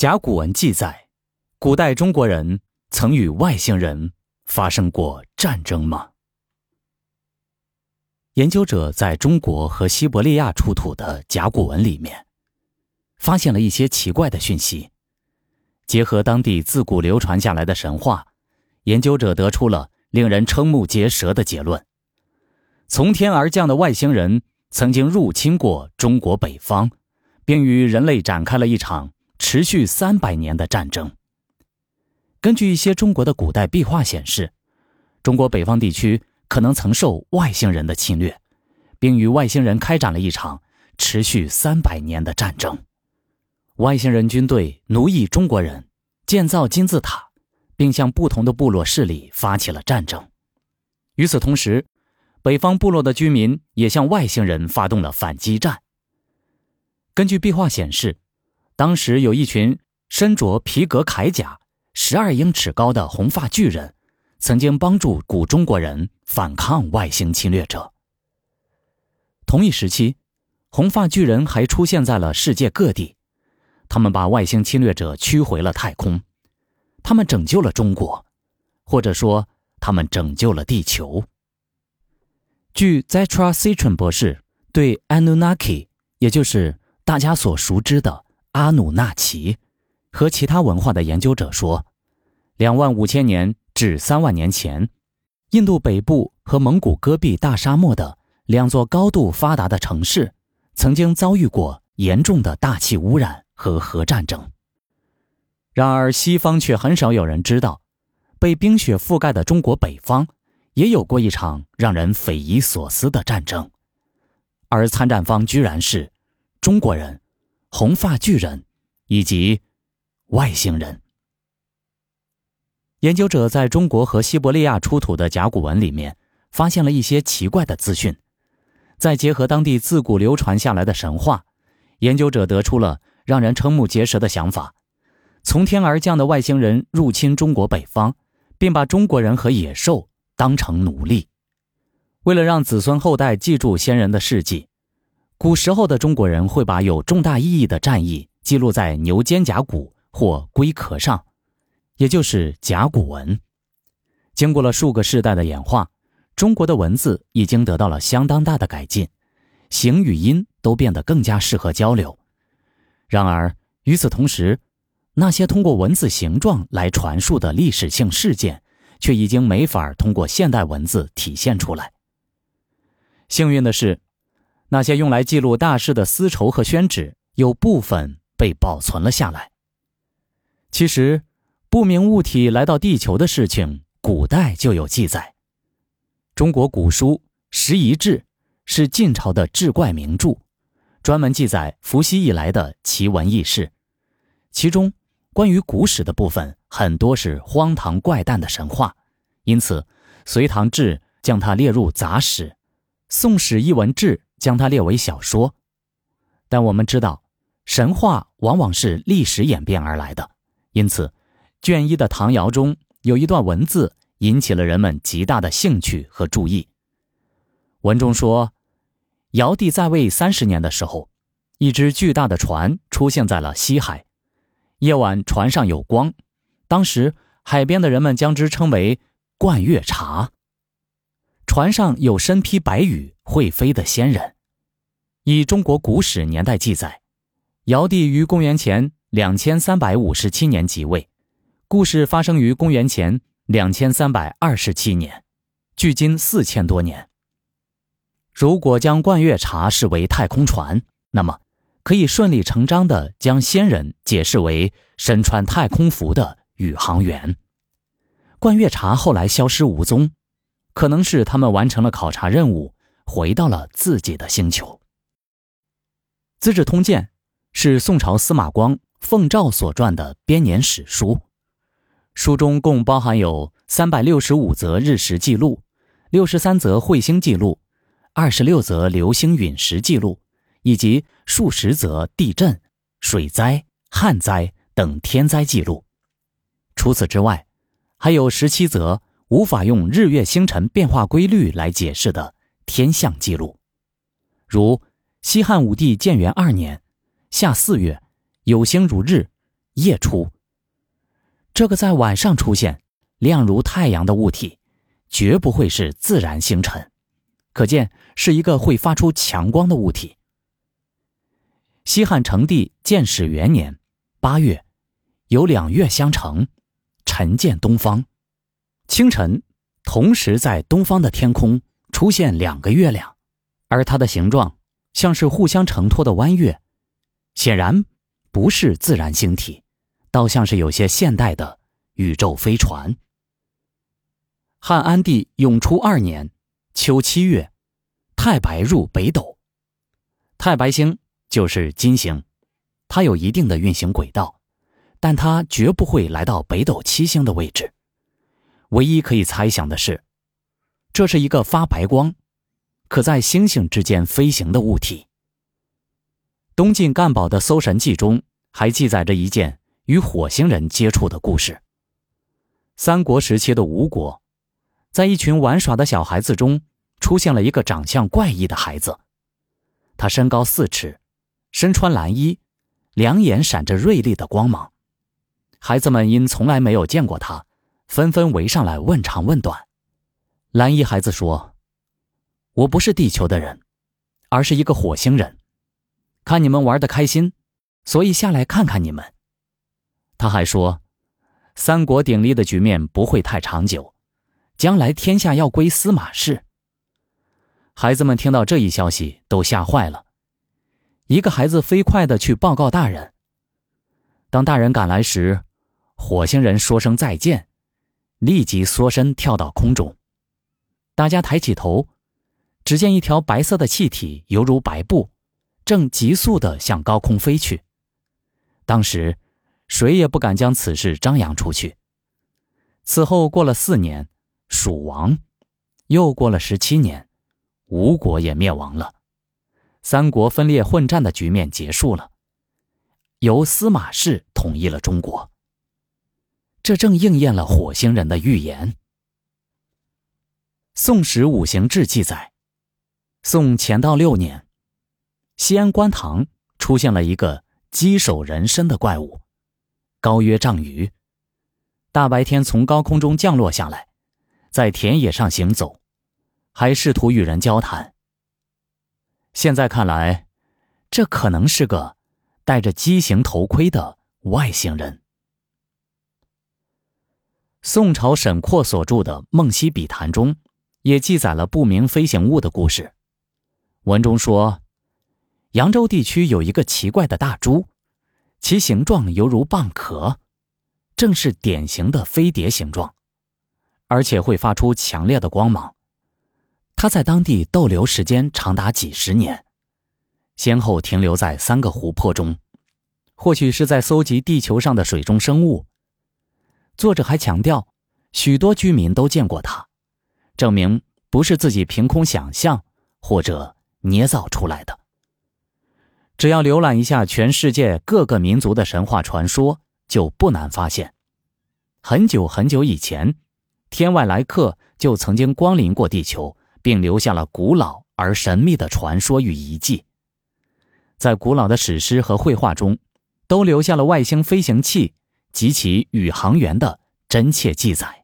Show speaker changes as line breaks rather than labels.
甲骨文记载，古代中国人曾与外星人发生过战争吗？研究者在中国和西伯利亚出土的甲骨文里面，发现了一些奇怪的讯息。结合当地自古流传下来的神话，研究者得出了令人瞠目结舌的结论：从天而降的外星人曾经入侵过中国北方，并与人类展开了一场。持续三百年的战争。根据一些中国的古代壁画显示，中国北方地区可能曾受外星人的侵略，并与外星人开展了一场持续三百年的战争。外星人军队奴役中国人，建造金字塔，并向不同的部落势力发起了战争。与此同时，北方部落的居民也向外星人发动了反击战。根据壁画显示。当时有一群身着皮革铠甲、十二英尺高的红发巨人，曾经帮助古中国人反抗外星侵略者。同一时期，红发巨人还出现在了世界各地，他们把外星侵略者驱回了太空，他们拯救了中国，或者说他们拯救了地球。据 Zetra Citron 博士对 Anunnaki，也就是大家所熟知的。阿努纳奇和其他文化的研究者说，两万五千年至三万年前，印度北部和蒙古戈壁大沙漠的两座高度发达的城市，曾经遭遇过严重的大气污染和核战争。然而，西方却很少有人知道，被冰雪覆盖的中国北方，也有过一场让人匪夷所思的战争，而参战方居然是中国人。红发巨人，以及外星人。研究者在中国和西伯利亚出土的甲骨文里面，发现了一些奇怪的资讯。再结合当地自古流传下来的神话，研究者得出了让人瞠目结舌的想法：从天而降的外星人入侵中国北方，并把中国人和野兽当成奴隶。为了让子孙后代记住先人的事迹。古时候的中国人会把有重大意义的战役记录在牛肩胛骨或龟壳上，也就是甲骨文。经过了数个世代的演化，中国的文字已经得到了相当大的改进，形与音都变得更加适合交流。然而，与此同时，那些通过文字形状来传述的历史性事件，却已经没法通过现代文字体现出来。幸运的是。那些用来记录大事的丝绸和宣纸，有部分被保存了下来。其实，不明物体来到地球的事情，古代就有记载。中国古书《拾遗志》是晋朝的志怪名著，专门记载伏羲以来的奇闻异事。其中，关于古史的部分很多是荒唐怪诞的神话，因此《隋唐志》将它列入杂史，《宋史艺文志》。将它列为小说，但我们知道，神话往往是历史演变而来的。因此，卷一的唐尧中有一段文字引起了人们极大的兴趣和注意。文中说，尧帝在位三十年的时候，一只巨大的船出现在了西海，夜晚船上有光，当时海边的人们将之称为“冠月茶”。船上有身披白羽会飞的仙人。以中国古史年代记载，尧帝于公元前两千三百五十七年即位，故事发生于公元前两千三百二十七年，距今四千多年。如果将冠月茶视为太空船，那么可以顺理成章地将仙人解释为身穿太空服的宇航员。冠月茶后来消失无踪。可能是他们完成了考察任务，回到了自己的星球。《资治通鉴》是宋朝司马光、奉诏所撰的编年史书，书中共包含有三百六十五则日食记录、六十三则彗星记录、二十六则流星陨石记录，以及数十则地震、水灾、旱灾等天灾记录。除此之外，还有十七则。无法用日月星辰变化规律来解释的天象记录，如西汉武帝建元二年夏四月，有星如日，夜出。这个在晚上出现、亮如太阳的物体，绝不会是自然星辰，可见是一个会发出强光的物体。西汉成帝建始元年八月，有两月相乘，晨见东方。清晨，同时在东方的天空出现两个月亮，而它的形状像是互相承托的弯月，显然不是自然星体，倒像是有些现代的宇宙飞船。汉安帝永初二年秋七月，太白入北斗，太白星。就是金星，它有一定的运行轨道，但它绝不会来到北斗七星的位置。唯一可以猜想的是，这是一个发白光、可在星星之间飞行的物体。东晋干宝的《搜神记》中还记载着一件与火星人接触的故事。三国时期的吴国，在一群玩耍的小孩子中，出现了一个长相怪异的孩子，他身高四尺。身穿蓝衣，两眼闪着锐利的光芒。孩子们因从来没有见过他，纷纷围上来问长问短。蓝衣孩子说：“我不是地球的人，而是一个火星人。看你们玩的开心，所以下来看看你们。”他还说：“三国鼎立的局面不会太长久，将来天下要归司马氏。”孩子们听到这一消息，都吓坏了。一个孩子飞快的去报告大人。当大人赶来时，火星人说声再见，立即缩身跳到空中。大家抬起头，只见一条白色的气体犹如白布，正急速的向高空飞去。当时，谁也不敢将此事张扬出去。此后过了四年，蜀亡；又过了十七年，吴国也灭亡了。三国分裂混战的局面结束了，由司马氏统一了中国。这正应验了火星人的预言。《宋史五行志》记载，宋乾道六年，西安官塘出现了一个鸡首人身的怪物，高约丈余，大白天从高空中降落下来，在田野上行走，还试图与人交谈。现在看来，这可能是个戴着畸形头盔的外星人。宋朝沈括所著的《梦溪笔谈》中，也记载了不明飞行物的故事。文中说，扬州地区有一个奇怪的大猪，其形状犹如蚌壳，正是典型的飞碟形状，而且会发出强烈的光芒。它在当地逗留时间长达几十年，先后停留在三个湖泊中，或许是在搜集地球上的水中生物。作者还强调，许多居民都见过它，证明不是自己凭空想象或者捏造出来的。只要浏览一下全世界各个民族的神话传说，就不难发现，很久很久以前，天外来客就曾经光临过地球。并留下了古老而神秘的传说与遗迹，在古老的史诗和绘画中，都留下了外星飞行器及其宇航员的真切记载。